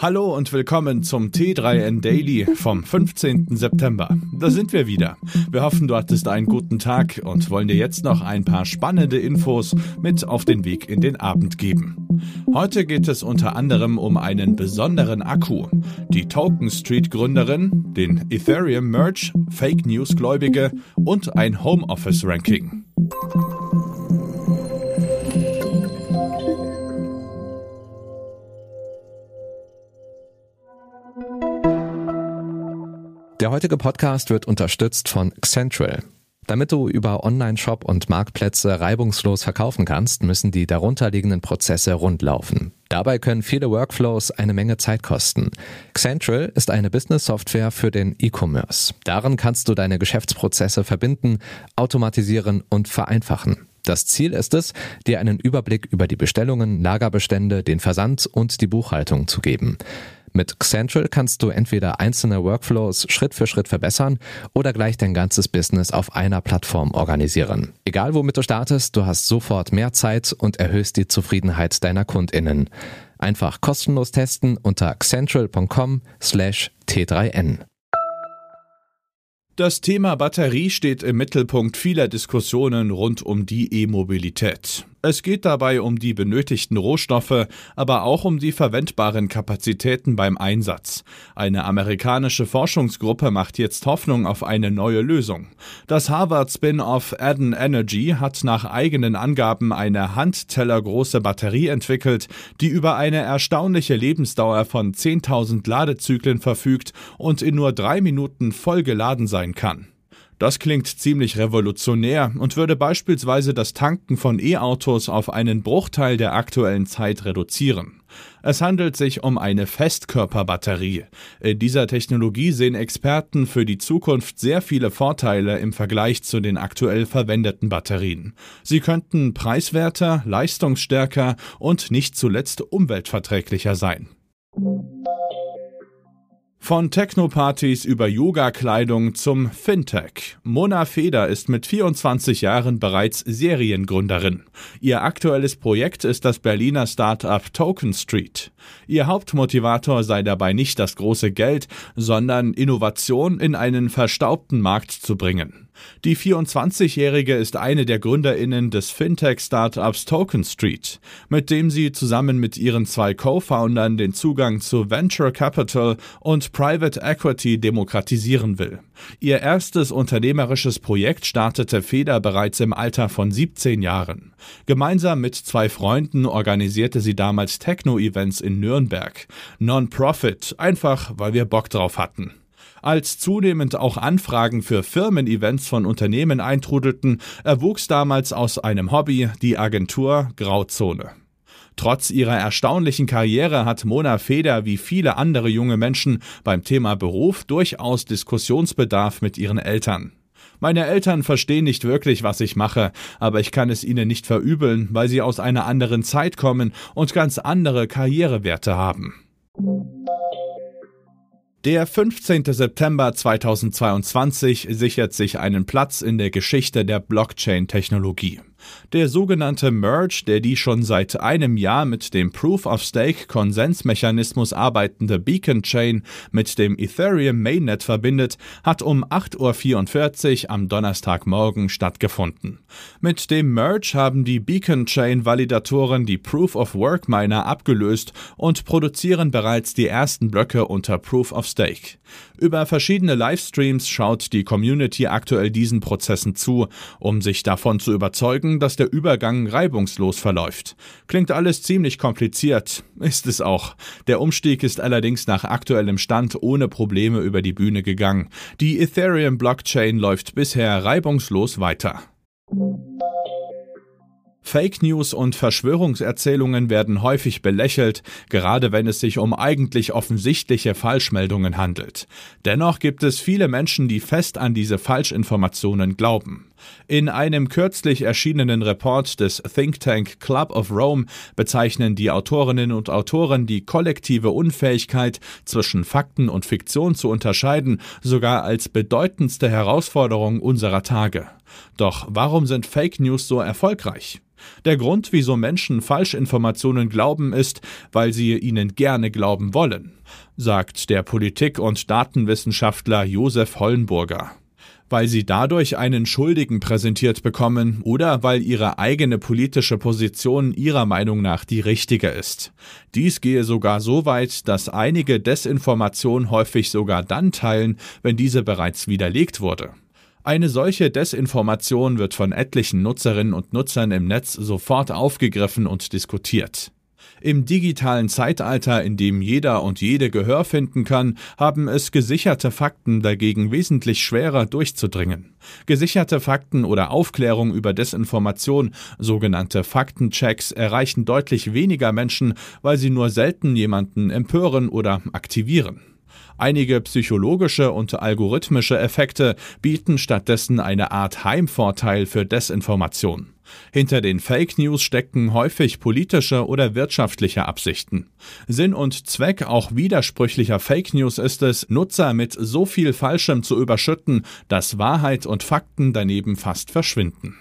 Hallo und willkommen zum T3N Daily vom 15. September. Da sind wir wieder. Wir hoffen, du hattest einen guten Tag und wollen dir jetzt noch ein paar spannende Infos mit auf den Weg in den Abend geben. Heute geht es unter anderem um einen besonderen Akku, die Token Street Gründerin, den Ethereum Merge, Fake News Gläubige und ein Homeoffice Ranking. Der heutige Podcast wird unterstützt von Central. Damit du über Online-Shop und Marktplätze reibungslos verkaufen kannst, müssen die darunterliegenden Prozesse rundlaufen. Dabei können viele Workflows eine Menge Zeit kosten. Central ist eine Business-Software für den E-Commerce. Darin kannst du deine Geschäftsprozesse verbinden, automatisieren und vereinfachen. Das Ziel ist es, dir einen Überblick über die Bestellungen, Lagerbestände, den Versand und die Buchhaltung zu geben. Mit Central kannst du entweder einzelne Workflows Schritt für Schritt verbessern oder gleich dein ganzes Business auf einer Plattform organisieren. Egal womit du startest, du hast sofort mehr Zeit und erhöhst die Zufriedenheit deiner KundInnen. Einfach kostenlos testen unter central.com slash t3n. Das Thema Batterie steht im Mittelpunkt vieler Diskussionen rund um die E-Mobilität. Es geht dabei um die benötigten Rohstoffe, aber auch um die verwendbaren Kapazitäten beim Einsatz. Eine amerikanische Forschungsgruppe macht jetzt Hoffnung auf eine neue Lösung. Das Harvard-Spin-off Adden Energy hat nach eigenen Angaben eine handtellergroße Batterie entwickelt, die über eine erstaunliche Lebensdauer von 10.000 Ladezyklen verfügt und in nur drei Minuten voll geladen sein kann. Das klingt ziemlich revolutionär und würde beispielsweise das Tanken von E-Autos auf einen Bruchteil der aktuellen Zeit reduzieren. Es handelt sich um eine Festkörperbatterie. In dieser Technologie sehen Experten für die Zukunft sehr viele Vorteile im Vergleich zu den aktuell verwendeten Batterien. Sie könnten preiswerter, leistungsstärker und nicht zuletzt umweltverträglicher sein. Von Technopartys über Yoga-Kleidung zum Fintech. Mona Feder ist mit 24 Jahren bereits Seriengründerin. Ihr aktuelles Projekt ist das Berliner Startup Token Street. Ihr Hauptmotivator sei dabei nicht das große Geld, sondern Innovation in einen verstaubten Markt zu bringen. Die 24-Jährige ist eine der GründerInnen des Fintech-Startups Token Street, mit dem sie zusammen mit ihren zwei Co-Foundern den Zugang zu Venture Capital und Private Equity demokratisieren will. Ihr erstes unternehmerisches Projekt startete Feder bereits im Alter von 17 Jahren. Gemeinsam mit zwei Freunden organisierte sie damals Techno-Events in Nürnberg. Non-Profit, einfach weil wir Bock drauf hatten. Als zunehmend auch Anfragen für Firmen-Events von Unternehmen eintrudelten, erwuchs damals aus einem Hobby die Agentur Grauzone. Trotz ihrer erstaunlichen Karriere hat Mona Feder wie viele andere junge Menschen beim Thema Beruf durchaus Diskussionsbedarf mit ihren Eltern. Meine Eltern verstehen nicht wirklich, was ich mache, aber ich kann es ihnen nicht verübeln, weil sie aus einer anderen Zeit kommen und ganz andere Karrierewerte haben. Der 15. September 2022 sichert sich einen Platz in der Geschichte der Blockchain-Technologie. Der sogenannte Merge, der die schon seit einem Jahr mit dem Proof-of-Stake-Konsensmechanismus arbeitende Beacon Chain mit dem Ethereum Mainnet verbindet, hat um 8.44 Uhr am Donnerstagmorgen stattgefunden. Mit dem Merge haben die Beacon Chain Validatoren die Proof-of-Work Miner abgelöst und produzieren bereits die ersten Blöcke unter Proof-of-Stake. Über verschiedene Livestreams schaut die Community aktuell diesen Prozessen zu, um sich davon zu überzeugen, dass der Übergang reibungslos verläuft. Klingt alles ziemlich kompliziert, ist es auch. Der Umstieg ist allerdings nach aktuellem Stand ohne Probleme über die Bühne gegangen. Die Ethereum Blockchain läuft bisher reibungslos weiter. Fake News und Verschwörungserzählungen werden häufig belächelt, gerade wenn es sich um eigentlich offensichtliche Falschmeldungen handelt. Dennoch gibt es viele Menschen, die fest an diese Falschinformationen glauben. In einem kürzlich erschienenen Report des Think Tank Club of Rome bezeichnen die Autorinnen und Autoren die kollektive Unfähigkeit zwischen Fakten und Fiktion zu unterscheiden sogar als bedeutendste Herausforderung unserer Tage. Doch warum sind Fake News so erfolgreich? Der Grund, wieso Menschen Falschinformationen glauben, ist, weil sie ihnen gerne glauben wollen, sagt der Politik- und Datenwissenschaftler Josef Hollenburger weil sie dadurch einen Schuldigen präsentiert bekommen oder weil ihre eigene politische Position ihrer Meinung nach die richtige ist. Dies gehe sogar so weit, dass einige Desinformation häufig sogar dann teilen, wenn diese bereits widerlegt wurde. Eine solche Desinformation wird von etlichen Nutzerinnen und Nutzern im Netz sofort aufgegriffen und diskutiert. Im digitalen Zeitalter, in dem jeder und jede Gehör finden kann, haben es gesicherte Fakten dagegen wesentlich schwerer durchzudringen. Gesicherte Fakten oder Aufklärung über Desinformation, sogenannte Faktenchecks, erreichen deutlich weniger Menschen, weil sie nur selten jemanden empören oder aktivieren. Einige psychologische und algorithmische Effekte bieten stattdessen eine Art Heimvorteil für Desinformation. Hinter den Fake News stecken häufig politische oder wirtschaftliche Absichten. Sinn und Zweck auch widersprüchlicher Fake News ist es, Nutzer mit so viel Falschem zu überschütten, dass Wahrheit und Fakten daneben fast verschwinden.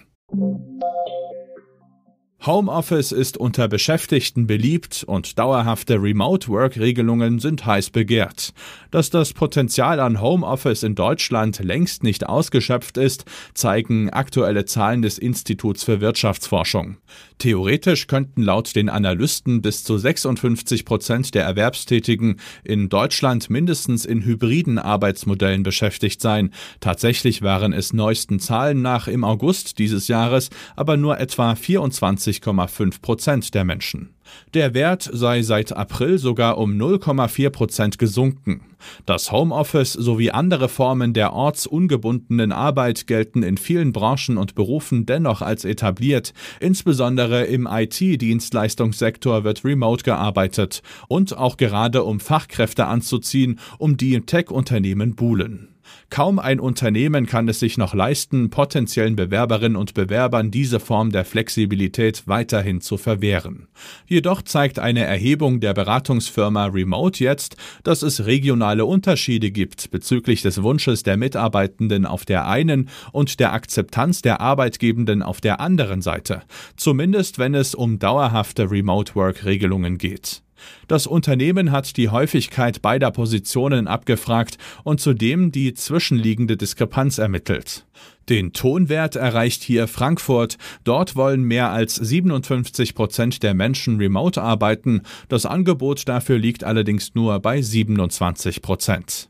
Homeoffice ist unter Beschäftigten beliebt und dauerhafte Remote-Work-Regelungen sind heiß begehrt. Dass das Potenzial an Homeoffice in Deutschland längst nicht ausgeschöpft ist, zeigen aktuelle Zahlen des Instituts für Wirtschaftsforschung. Theoretisch könnten laut den Analysten bis zu 56 Prozent der Erwerbstätigen in Deutschland mindestens in hybriden Arbeitsmodellen beschäftigt sein. Tatsächlich waren es neuesten Zahlen nach im August dieses Jahres aber nur etwa 24 20,5 Prozent der Menschen. Der Wert sei seit April sogar um 0,4 Prozent gesunken. Das Homeoffice sowie andere Formen der ortsungebundenen Arbeit gelten in vielen Branchen und Berufen dennoch als etabliert. Insbesondere im IT-Dienstleistungssektor wird remote gearbeitet und auch gerade um Fachkräfte anzuziehen, um die Tech-Unternehmen buhlen. Kaum ein Unternehmen kann es sich noch leisten, potenziellen Bewerberinnen und Bewerbern diese Form der Flexibilität weiterhin zu verwehren. Jedoch zeigt eine Erhebung der Beratungsfirma Remote jetzt, dass es regionale Unterschiede gibt bezüglich des Wunsches der Mitarbeitenden auf der einen und der Akzeptanz der Arbeitgebenden auf der anderen Seite, zumindest wenn es um dauerhafte Remote-Work-Regelungen geht. Das Unternehmen hat die Häufigkeit beider Positionen abgefragt und zudem die zwischenliegende Diskrepanz ermittelt. Den Tonwert erreicht hier Frankfurt. Dort wollen mehr als 57 Prozent der Menschen remote arbeiten. Das Angebot dafür liegt allerdings nur bei 27 Prozent.